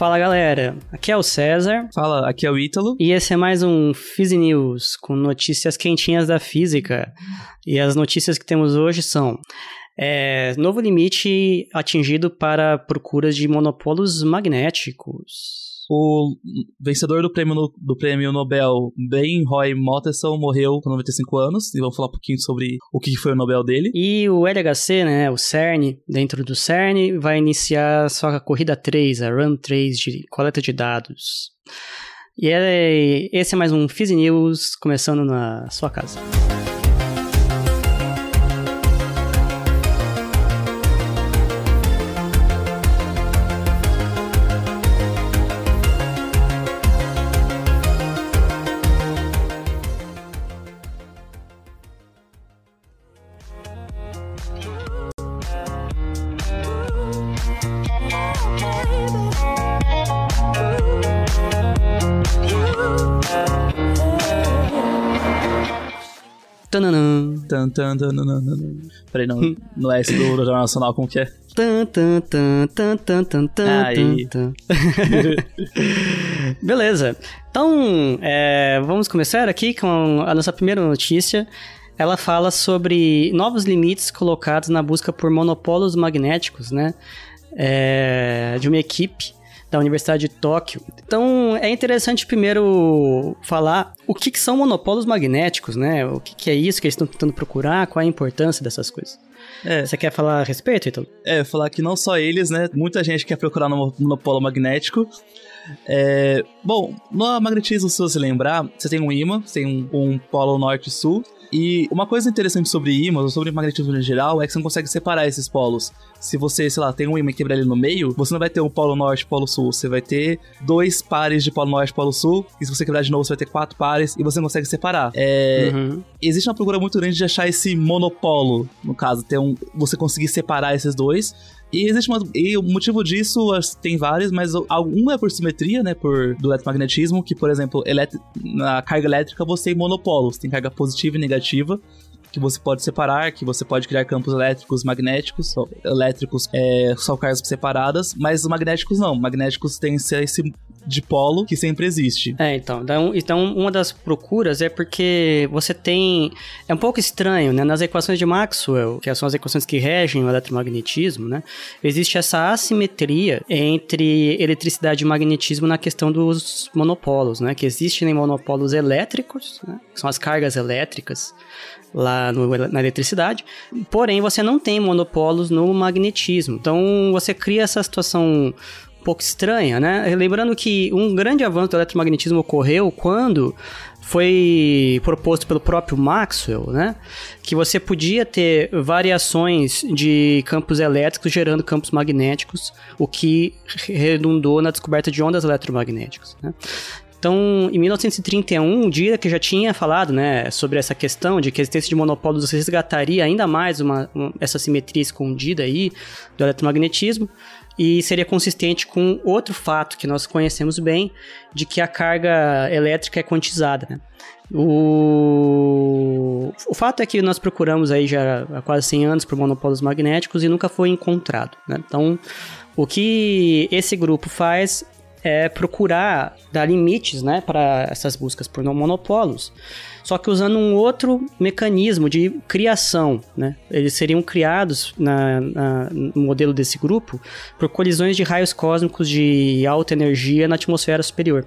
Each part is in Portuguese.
Fala galera, aqui é o César. Fala, aqui é o Ítalo. E esse é mais um Phys News com notícias quentinhas da física. E as notícias que temos hoje são: é, novo limite atingido para procuras de monopolos magnéticos. O vencedor do prêmio, no, do prêmio Nobel, Ben Roy Motteson, morreu com 95 anos. E vamos falar um pouquinho sobre o que foi o Nobel dele. E o LHC, né, o CERN, dentro do CERN, vai iniciar sua corrida 3, a Run 3 de coleta de dados. E é, esse é mais um Fizz News, começando na sua casa. Tananã. Tan, tan, tan, tan, tan, tan. Peraí, não, não é esse do Jornal Nacional, como que é? Tan, tan, tan, tan, tan, tan, tan, Aí. tan. Beleza. Então, é, vamos começar aqui com a nossa primeira notícia. Ela fala sobre novos limites colocados na busca por monopolos magnéticos, né? É, de uma equipe da Universidade de Tóquio. Então, é interessante primeiro falar o que, que são monopolos magnéticos, né? O que, que é isso que eles estão tentando procurar, qual a importância dessas coisas. É, Você quer falar a respeito, Ítalo? é, falar que não só eles, né? Muita gente quer procurar no monopolo magnético. É, bom, no magnetismo, se você lembrar, você tem um ímã, você tem um, um polo norte e sul. E uma coisa interessante sobre ímãs, ou sobre magnetismo em geral, é que você não consegue separar esses polos. Se você, sei lá, tem um ímã e quebrar ele no meio, você não vai ter um polo norte e polo sul. Você vai ter dois pares de polo norte e polo sul. E se você quebrar de novo, você vai ter quatro pares e você não consegue separar. É, Uhum. existe uma procura muito grande de achar esse monopolo, no caso, ter um, você conseguir separar esses dois. E existe uma, e o motivo disso tem vários, mas o- um é por simetria, né, por do eletromagnetismo, que por exemplo, na carga elétrica você tem monopolos, tem carga positiva e negativa. Que você pode separar, que você pode criar campos elétricos, magnéticos, só- elétricos é, são cargas separadas, mas os magnéticos não. Magnéticos têm esse esse dipolo que sempre existe. É, então, então, uma das procuras é porque você tem. É um pouco estranho, né? Nas equações de Maxwell, que são as equações que regem o eletromagnetismo, né? Existe essa assimetria entre eletricidade e magnetismo na questão dos monopolos, né? Que existem monopólos elétricos, né? que são as cargas elétricas lá no- na eletricidade, porém você não tem monopolos no magnetismo. Então você cria essa situação pouco estranha, né? Lembrando que um grande avanço do eletromagnetismo ocorreu quando foi proposto pelo próprio Maxwell, né? Que você podia ter variações de campos elétricos gerando campos magnéticos, o que redundou na descoberta de ondas eletromagnéticas, né? Então, em 1931, o Dirac já tinha falado, né, sobre essa questão de que a existência de monopólos resgataria ainda mais uma, uma- essa simetria escondida aí do eletromagnetismo e seria consistente com outro fato que nós conhecemos bem, de que a carga elétrica é quantizada, né? O... o fato é que nós procuramos aí já há quase 100 anos por monopólos magnéticos e nunca foi encontrado, né? Então, o que esse grupo faz é procurar dar limites, né, para essas buscas por não monopolos, só que usando um outro mecanismo de criação, né? Eles seriam criados na, na- no modelo desse grupo por colisões de raios cósmicos de alta energia na atmosfera superior.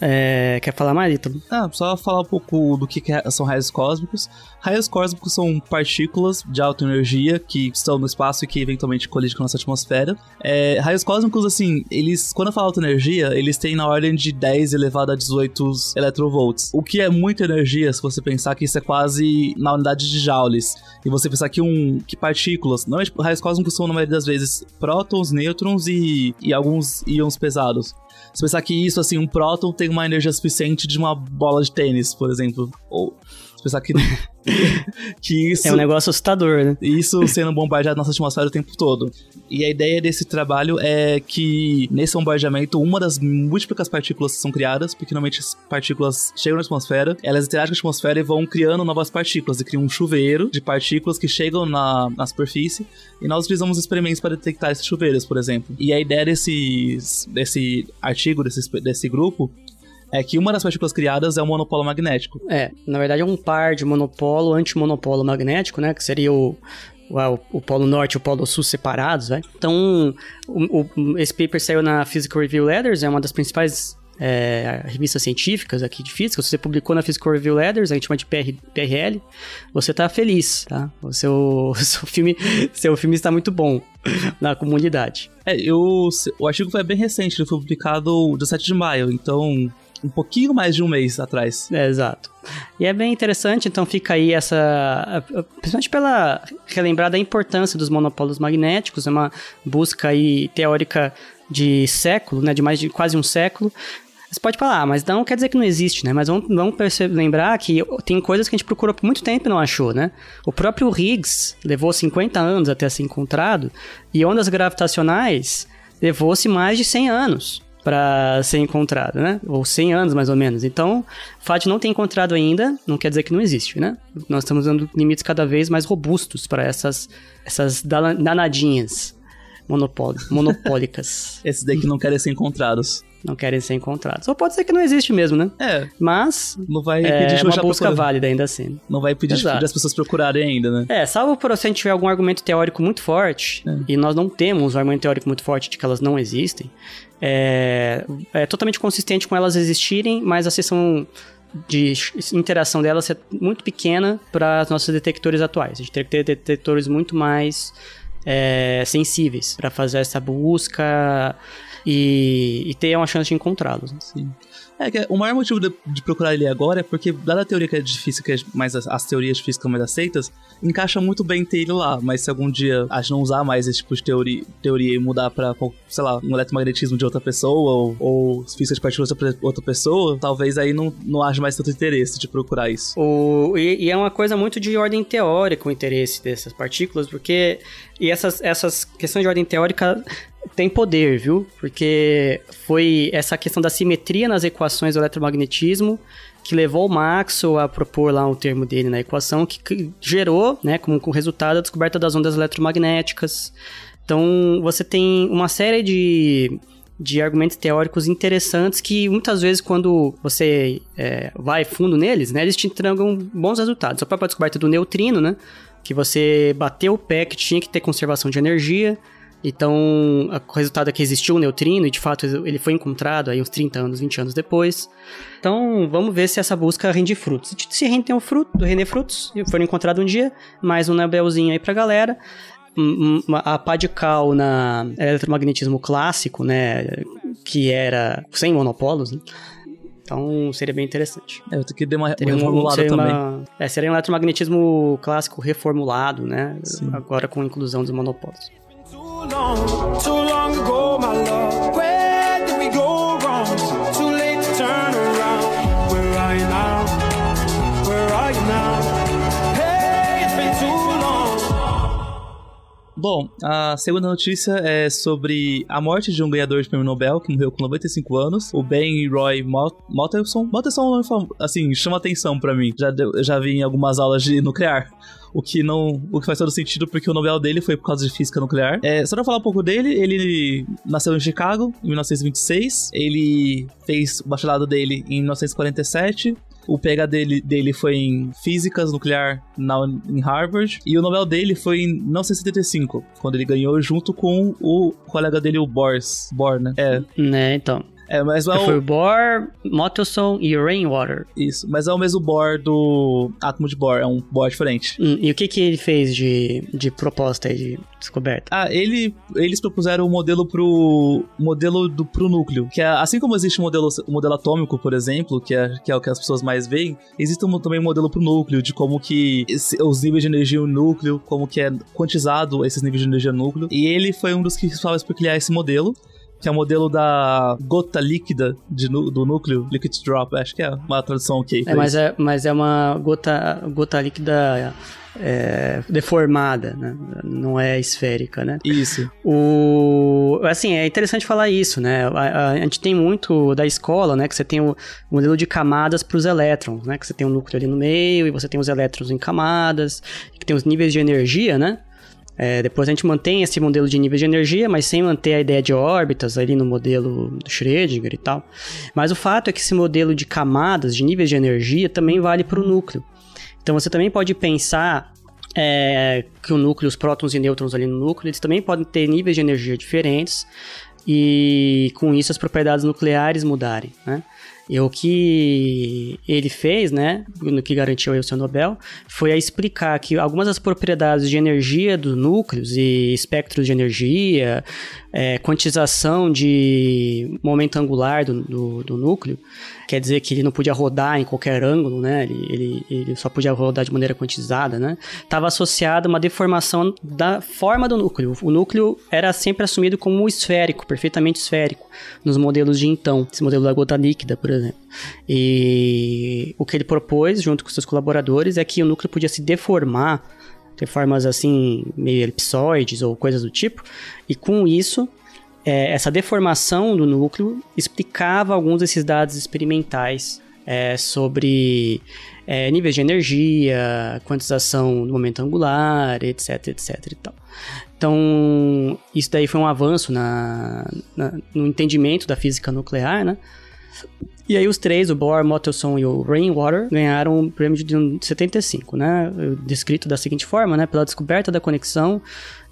É, quer falar mais, Ítalo? Ah, só falar um pouco do que, que é- são raios cósmicos. Raios cósmicos são partículas de alta energia que estão no espaço e que eventualmente colidem com a nossa atmosfera. É, raios cósmicos, assim, eles, quando eu falo alta energia, eles têm na ordem de 10 elevado a 18 eletrovolts. O que é muita energia, se você pensar que isso é quase na unidade de joules. E você pensar que um que partículas, tipo, raios cósmicos são na maioria das vezes prótons, nêutrons e, e alguns íons pesados. Se pensar que isso, assim, um próton tem uma energia suficiente de uma bola de tênis, por exemplo. Ou, Pensar que, que isso... É um negócio assustador, né? Isso sendo bombardeado na nossa atmosfera o tempo todo. E a ideia desse trabalho é que, nesse bombardeamento, uma das múltiplas partículas são criadas, porque normalmente as partículas chegam na atmosfera, elas interagem com a atmosfera e vão criando novas partículas, e criam um chuveiro de partículas que chegam na, na superfície, e nós utilizamos experimentos para detectar esses chuveiros, por exemplo. E a ideia desse, desse artigo, desse, desse grupo, é que uma das partículas criadas é o monopolo magnético. É, na verdade é um par de monopolo antimonopolo magnético, né? Que seria o, o, o polo norte e o polo sul separados, né? Então, o, o, esse paper saiu na Physical Review Letters, é uma das principais é, revistas científicas aqui de física, se você publicou na Physical Review Letters, a gente chama de PR, PRL, você tá feliz, tá? O seu, seu, filme, seu filme está muito bom na comunidade. É, eu, o artigo foi bem recente, ele foi publicado dia 7 de maio, então um pouquinho mais de um mês atrás. É, exato. E é bem interessante, então fica aí essa. Principalmente pela relembrar da importância dos monopólios magnéticos, é uma busca aí teórica de século, né? De mais de quase um século. Você pode falar, ah, mas não quer dizer que não existe, né? Mas vamos, vamos perceber, lembrar que tem coisas que a gente procurou por muito tempo e não achou, né? O próprio Higgs levou 50 anos até ser encontrado, e ondas gravitacionais levou-se mais de 100 anos para ser encontrado, né? Ou 100 anos mais ou menos. Então, o não ter encontrado ainda não quer dizer que não existe, né? Nós estamos dando limites cada vez mais robustos para essas, essas danadinhas monopólicas. Esses daí que não querem ser encontrados. Não querem ser encontrados. Ou pode ser que não existe mesmo, né? É. Mas. Não vai é uma busca válida ainda assim. Não vai pedir Exato. as pessoas procurarem ainda, né? É, salvo por se a gente tiver algum argumento teórico muito forte, é. e nós não temos um argumento teórico muito forte de que elas não existem, é, é totalmente consistente com elas existirem, mas a seção de interação delas é muito pequena para os nossos detectores atuais. A gente tem que ter detectores muito mais é, sensíveis para fazer essa busca e, e, ter uma chance de encontrá-los. Sim. É que o maior motivo de, de, procurar ele agora é porque, dada a teoria que é difícil, que é mais as, as, teorias de física mais aceitas, encaixa muito bem ter ele lá. Mas se algum dia a gente não usar mais esse tipo de teoria, teoria e mudar pra, sei lá, um eletromagnetismo de outra pessoa ou, ou física de partículas de outra pessoa, talvez aí não, não haja mais tanto interesse de procurar isso. O, e, e é uma coisa muito de ordem teórica o interesse dessas partículas, porque e essas, essas questões de ordem teórica tem poder, viu? Porque foi essa questão da simetria nas equações do eletromagnetismo que levou o Maxwell a propor lá um termo dele na equação que gerou, né, como, como resultado a descoberta das ondas eletromagnéticas. Então, você tem uma série de, de argumentos teóricos interessantes que muitas vezes quando você é, vai fundo neles, né, eles te entregam bons resultados. A própria descoberta do neutrino, né, que você bateu o pé que tinha que ter conservação de energia, então, o resultado é que existiu um neutrino e de fato ele foi encontrado aí uns 30 anos, 20 anos depois. Então, vamos ver se essa busca rende frutos. Se rende um fruto, render frutos, foram encontrados um dia, mais um Nobelzinho aí pra galera. A pá de cal na eletromagnetismo clássico, né, que era sem monopolos, né? Então seria bem interessante. É, eu tenho que dar uma reformulada também. Uma, é, seria um eletromagnetismo clássico reformulado, né? Sim. Agora com a inclusão dos monopólios. Long, too long ago, Bom, a segunda notícia é sobre a morte de um ganhador de prêmio Nobel que morreu com 95 anos, o Ben Roy Mottelson. Mottelson, assim, chama atenção para mim. Já, já vi em algumas aulas de nuclear o que não. O que faz todo sentido, porque o Nobel dele foi por causa de física nuclear. É, só pra falar um pouco dele, ele nasceu em Chicago em 1926. Ele fez o bacharelado dele em 1947. O PH dele, dele foi em físicas nuclear na, em Harvard. E o Nobel dele foi em 1975, quando ele ganhou junto com o colega dele, o Bohr. Bohr, né? É. Né, então. É, mas é o... Foi o Bohr, Mottelson e Rainwater. Isso, mas é o mesmo Bohr do átomo de Bohr, é um Bohr diferente. Hum, e o que que ele fez de, de proposta aí, de descoberta? Ah, ele, eles propuseram o um modelo pro modelo do, pro núcleo, que é, assim como existe o um modelo, um modelo atômico, por exemplo, que é, que é o que as pessoas mais veem, existe também um modelo pro núcleo, de como que esse, os níveis de energia no núcleo, como que é quantizado esses níveis de energia no núcleo, e ele foi um dos que responsáveis por criar esse modelo, que é o modelo da gota líquida de, do núcleo, liquid drop, acho que é uma tradução ok. É, mas é, mas é uma gota, gota líquida é, deformada, né? não é esférica, né? Isso. O, assim, é interessante falar isso, né? A, a, a gente tem muito da escola, né? Que você tem o modelo de camadas para os elétrons, né? Que você tem um núcleo ali no meio e você tem os elétrons em camadas, que tem os níveis de energia, né? É, depois a gente mantém esse modelo de níveis de energia, mas sem manter a ideia de órbitas ali no modelo do Schrödinger e tal. Mas o fato é que esse modelo de camadas, de níveis de energia, também vale para o núcleo. Então você também pode pensar é, que o núcleo, os prótons e nêutrons ali no núcleo, eles também podem ter níveis de energia diferentes e com isso as propriedades nucleares mudarem, né? E o que ele fez, né, no que garantiu o seu Nobel, foi a explicar que algumas das propriedades de energia dos núcleos e espectros de energia, é, quantização de momento angular do, do, do, núcleo, quer dizer que ele não podia rodar em qualquer ângulo, né? Ele, ele, ele só podia rodar de maneira quantizada, né? Estava associado a uma deformação da forma do núcleo. O núcleo era sempre assumido como esférico, perfeitamente esférico, nos modelos de então, esse modelo da gota líquida, por exemplo. E o que ele propôs, junto com seus colaboradores, é que o núcleo podia se deformar ter formas assim, meio elipsoides ou coisas do tipo, e com isso, é, essa deformação do núcleo explicava alguns desses dados experimentais é, sobre é, níveis de energia, quantização do momento angular, etc, etc e tal. Então, isso daí foi um avanço na, na, no entendimento da física nuclear, né? E aí os três, o Bohr, Mottelson e o Rainwater, ganharam o prêmio de 75, né? Descrito da seguinte forma, né? Pela descoberta da conexão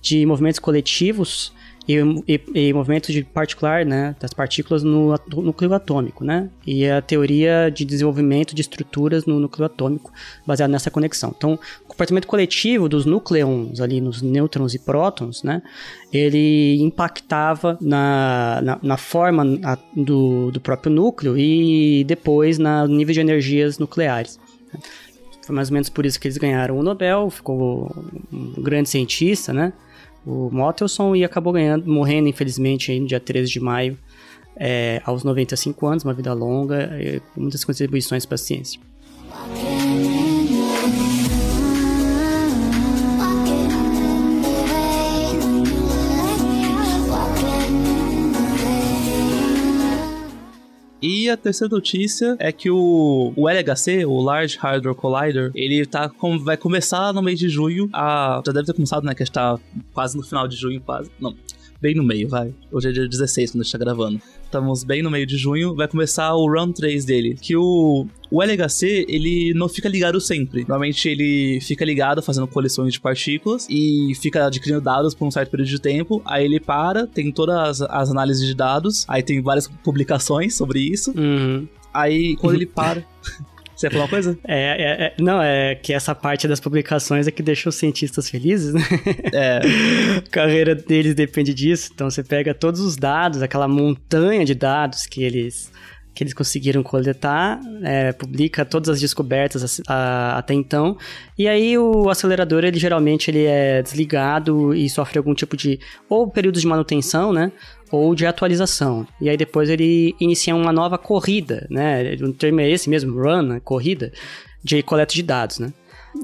de movimentos coletivos e, e, e de particular, né, das partículas no núcleo atômico, né, e a teoria de desenvolvimento de estruturas no núcleo atômico baseada nessa conexão. Então, o comportamento coletivo dos núcleons ali, nos nêutrons e prótons, né, ele impactava na, na, na forma do, do próprio núcleo e depois no nível de energias nucleares. Foi mais ou menos por isso que eles ganharam o Nobel, ficou um grande cientista, né? O Mottelson e acabou ganhando, morrendo infelizmente aí no dia 13 de maio, é, aos 95 anos, uma vida longa, com muitas contribuições para a ciência. E a terceira notícia é que o, o LHC, o Large Hadron Collider, ele tá com, vai começar no mês de junho. A, já deve ter começado, né? Que a gente tá quase no final de junho, quase. Não, bem no meio, vai. Hoje é dia 16 quando a gente tá gravando. Estamos bem no meio de junho, vai começar o Run 3 dele. Que o, o LHC, ele não fica ligado sempre. Normalmente ele fica ligado fazendo coleções de partículas e fica adquirindo dados por um certo período de tempo. Aí ele para, tem todas as, as análises de dados, aí tem várias publicações sobre isso. Uhum. Aí quando ele para. Você ia falar uma coisa? É, é, é, não, é que essa parte das publicações é que deixa os cientistas felizes, né? É. A carreira deles depende disso. Então você pega todos os dados, aquela montanha de dados que eles que eles conseguiram coletar, é, publica todas as descobertas a, a, até então, e aí o acelerador, ele geralmente ele é desligado e sofre algum tipo de, ou período de manutenção, né, ou de atualização. E aí depois ele inicia uma nova corrida, né? O termo é esse mesmo, run, né? corrida, de coleta de dados, né?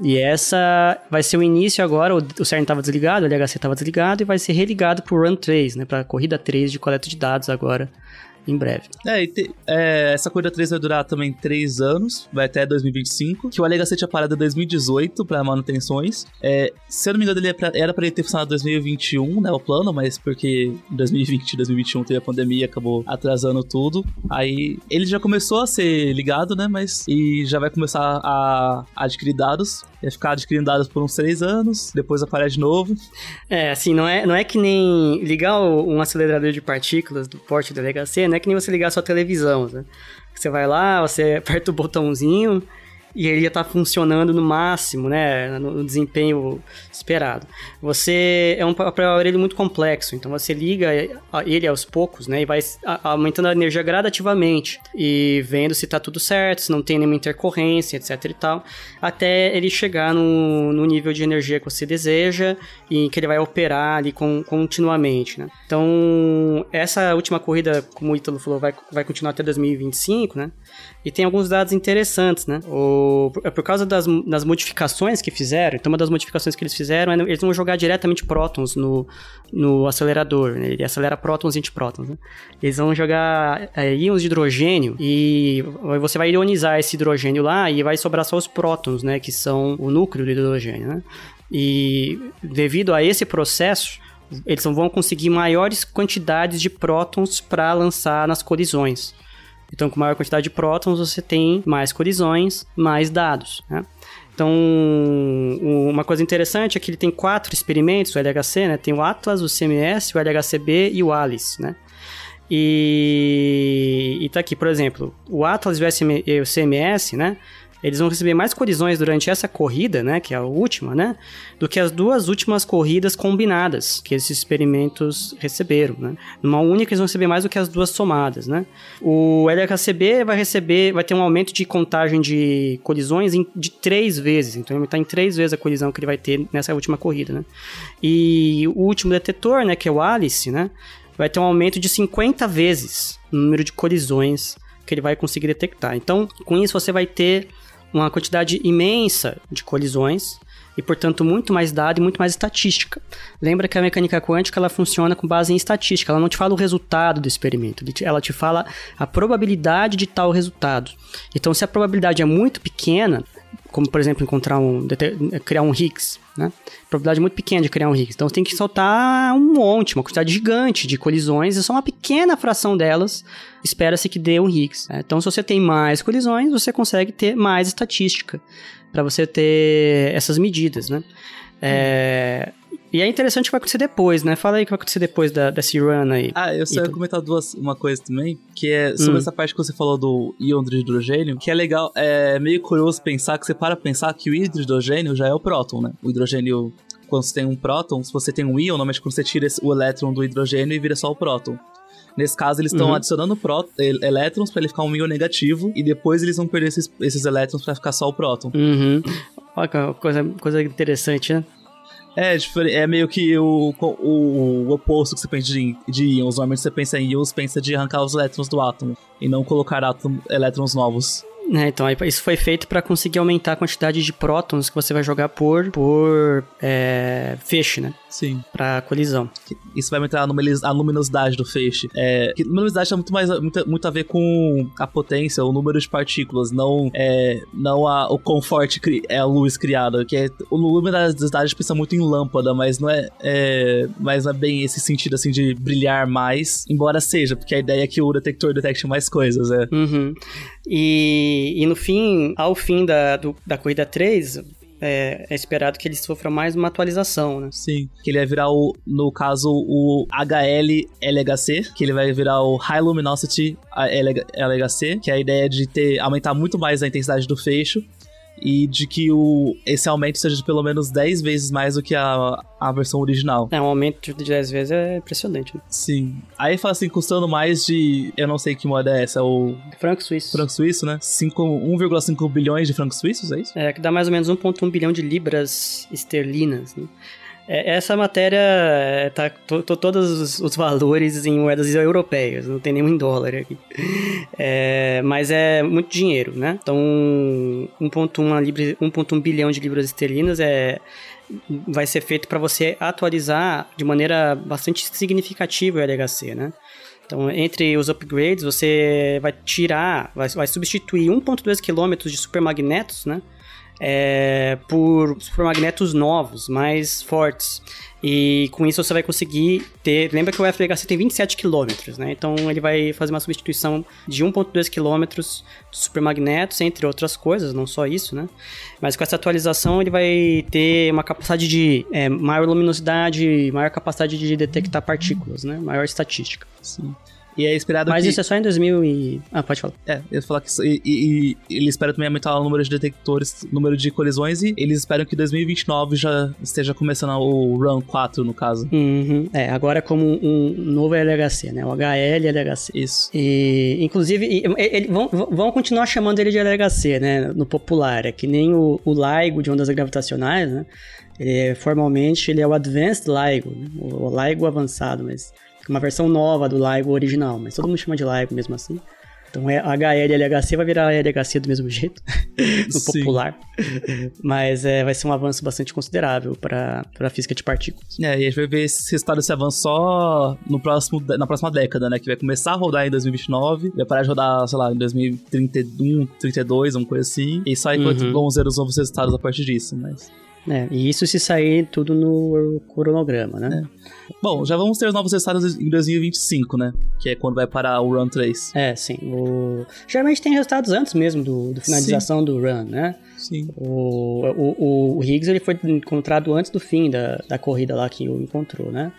E essa vai ser o início agora, o CERN estava desligado, o LHC estava desligado e vai ser religado para o Run 3, né, para a corrida 3 de coleta de dados agora em breve. É, te, é, essa corrida 3 vai durar também 3 anos, vai até 2025, que o LHC tinha parado em 2018 para manutenções. É, se eu não me engano, ele era para ele ter funcionado em 2021, né, o plano, mas porque em 2020 e 2021 teve a pandemia, acabou atrasando tudo. Aí ele já começou a ser ligado, né, mas e já vai começar a adquirir dados ia ficar adquirindo dados por uns três anos, depois aparece de novo. É, assim, não é, não é que nem ligar um acelerador de partículas do porte do LHC, não é que nem você ligar a sua televisão, né? Você vai lá, você aperta o botãozinho e ele já está funcionando no máximo, né, no desempenho esperado. Você é um aparelho muito complexo, então você liga ele aos poucos, né, e vai aumentando a energia gradativamente e vendo se está tudo certo, se não tem nenhuma intercorrência, etc e tal, até ele chegar no, no nível de energia que você deseja e que ele vai operar ali com, continuamente, né. Então, essa última corrida, como o Ítalo falou, vai, vai continuar até 2025, né, e tem alguns dados interessantes, né? O, é por causa das, das modificações que fizeram, então uma das modificações que eles fizeram é eles vão jogar diretamente prótons no, no acelerador, né? Ele acelera prótons e antiprótons, né? Eles vão jogar é, íons de hidrogênio e você vai ionizar esse hidrogênio lá e vai sobrar só os prótons, né? Que são o núcleo do hidrogênio, né? E devido a esse processo, eles vão conseguir maiores quantidades de prótons para lançar nas colisões. Então, com maior quantidade de prótons, você tem mais colisões, mais dados. Né? Então, uma coisa interessante é que ele tem quatro experimentos, o LHC, né? Tem o Atlas, o CMS, o LHCb e o ALICE, né? E, e tá aqui, por exemplo, o Atlas e o CMS, né? Eles vão receber mais colisões durante essa corrida, né, que é a última, né, do que as duas últimas corridas combinadas que esses experimentos receberam, né. Numa única eles vão receber mais do que as duas somadas, né. O LHCb vai receber, vai ter um aumento de contagem de colisões em, de três vezes, então ele estar em três vezes a colisão que ele vai ter nessa última corrida, né. E o último detetor, né, que é o Alice, né, vai ter um aumento de 50 vezes no número de colisões que ele vai conseguir detectar. Então, com isso você vai ter uma quantidade imensa de colisões e, portanto, muito mais dado e muito mais estatística. Lembra que a mecânica quântica ela funciona com base em estatística, ela não te fala o resultado do experimento, ela te fala a probabilidade de tal resultado. Então, se a probabilidade é muito pequena, como por exemplo encontrar um criar um Higgs, né? Probabilidade muito pequena de criar um Higgs. Então você tem que soltar um monte, uma quantidade gigante de colisões, e só uma pequena fração delas espera-se que dê um Higgs. Né? Então se você tem mais colisões, você consegue ter mais estatística para você ter essas medidas, né? É, e é interessante o que vai acontecer depois, né? Fala aí o que vai acontecer depois da, desse run aí. Ah, eu só ia comentar duas, uma coisa também, que é sobre hum. essa parte que você falou do íon de hidrogênio, que é legal, é meio curioso pensar que você para pensar que o hidrogênio já é o próton, né? O hidrogênio quando você tem um próton, se você tem um íon, normalmente quando você tira o elétron do hidrogênio e vira só o próton. Nesse caso, eles estão uhum. adicionando elétrons para ele ficar um íon negativo e depois eles vão perder esses, esses elétrons para ficar só o próton. Uhum. Olha que coisa, coisa interessante, né? É, é meio que o, o, o oposto que você pensa de, de íons. Normalmente você pensa em íons, pensa de arrancar os elétrons do átomo e não colocar átomo, elétrons novos. É, então, isso foi feito para conseguir aumentar a quantidade de prótons que você vai jogar por, por é, feixe, né? Sim. Pra colisão. Isso vai aumentar a luminosidade do feixe. É, que luminosidade tem muito, mais, muito, muito, a ver com a potência, o número de partículas, não, é, não a, o conforto é a luz criada. Que é, o luminosidade pensa muito em lâmpada, mas não é, é, mas não é bem esse sentido assim de brilhar mais, embora seja, porque a ideia é que o detector detecte mais coisas, é. Uhum. E, e no fim, ao fim da, do, da corrida 3, é, é, esperado que ele sofra mais uma atualização, né? Sim, que ele vai virar o, no caso, o HL-LHC, que ele vai virar o High Luminosity LHC, que é a ideia de ter aumentar muito mais a intensidade do fecho e de que o, esse aumento seja de pelo menos 10 vezes mais do que a, a versão original. É, um aumento de 10 vezes é impressionante, né? Sim. Aí fala assim, custando mais de. Eu não sei que moeda é essa, o. Franco suíço. Franco suíço, né? 1,5 bilhões de francos suíços, é isso? É, que dá mais ou menos 1,1 bilhão de libras esterlinas, né? É, essa matéria é, tá todos os, valores em moedas europeias, não tem nenhum em dólar aqui. É, mas é muito dinheiro, né? Então, 1,1 bilhão de libras esterlinas é, vai ser feito para você atualizar de maneira bastante significativa o LHC, né? Então, entre os upgrades, você vai tirar, vai, vai substituir 1,2 km de supermagnetos, né? É, por supermagnetos novos, mais fortes. E com isso você vai conseguir ter. Lembra que o FHC tem 27 km, né? Então ele vai fazer uma substituição de 1,2 km de supermagnetos, entre outras coisas, não só isso, né? Mas com essa atualização ele vai ter uma capacidade de é, maior luminosidade, maior capacidade de detectar partículas, né? Maior estatística. Sim. E é esperado Mas que... isso é só em 2000 e... Ah, pode falar. É, eu ia falar que... E, e, e ele espera também aumentar o número de detectores, número de colisões, e eles esperam que 2029 já esteja começando o Run 4, no caso. Uhum. É, agora como um novo LHC, né? O HL LHC. Isso. E, inclusive, e, ele, vão, vão continuar chamando ele de LHC, né? No popular. É que nem o, o LIGO de ondas gravitacionais, né? Ele é, formalmente, ele é o Advanced LIGO, né? o LIGO avançado, mas uma versão nova do LIGO original, mas todo mundo chama de LIGO mesmo assim. Então é HL LHC vai virar LHC do mesmo jeito, no popular. Mas é, vai ser um avanço bastante considerável para a física de partículas. É, e a gente vai ver esse resultado desse avanço só no próximo, na próxima década, né? Que vai começar a rodar em 2029, vai parar de rodar, sei lá, em 2031, 32, uma coisa assim. E só aí uhum. vamos ver os novos resultados a partir disso, mas... É, e isso se sair tudo no cronograma, né? É. Bom, já vamos ter os novos resultados em 2025, né? Que é quando vai parar o Run 3. É, sim. O... Geralmente tem resultados antes mesmo do, do finalização sim. do Run, né? Sim. O, o, o Higgs ele foi encontrado antes do fim da, da corrida lá que o encontrou, né?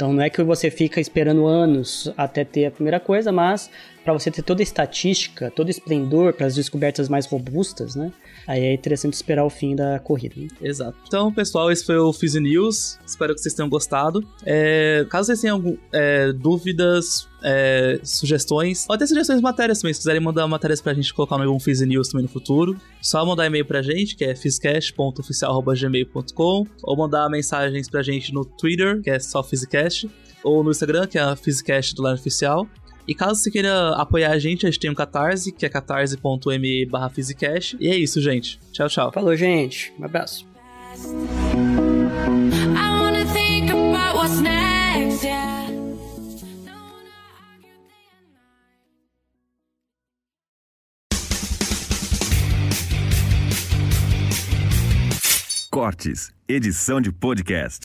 Então não é que você fica esperando anos até ter a primeira coisa, mas para você ter toda a estatística, todo o esplendor para as descobertas mais robustas, né? Aí é interessante esperar o fim da corrida. Né? Exato. Então, pessoal, esse foi o Fizzy News. Espero que vocês tenham gostado. É, caso vocês tenham algum, é, dúvidas, é, sugestões, ou até sugestões de matérias também, se quiserem mandar matérias pra gente colocar no algum Fizzy News também no futuro, só mandar e-mail pra gente, que é fizcast.oficial.gmail.com, ou mandar mensagens pra gente no Twitter, que é só Fizcast, ou no Instagram, que é a Fizcast do Line Oficial. E caso você queira apoiar a gente, a gente tem um Catarse, que é catarse.me barra E é isso, gente. Tchau, tchau. Falou, gente. Um abraço. Cortes, edição de podcast.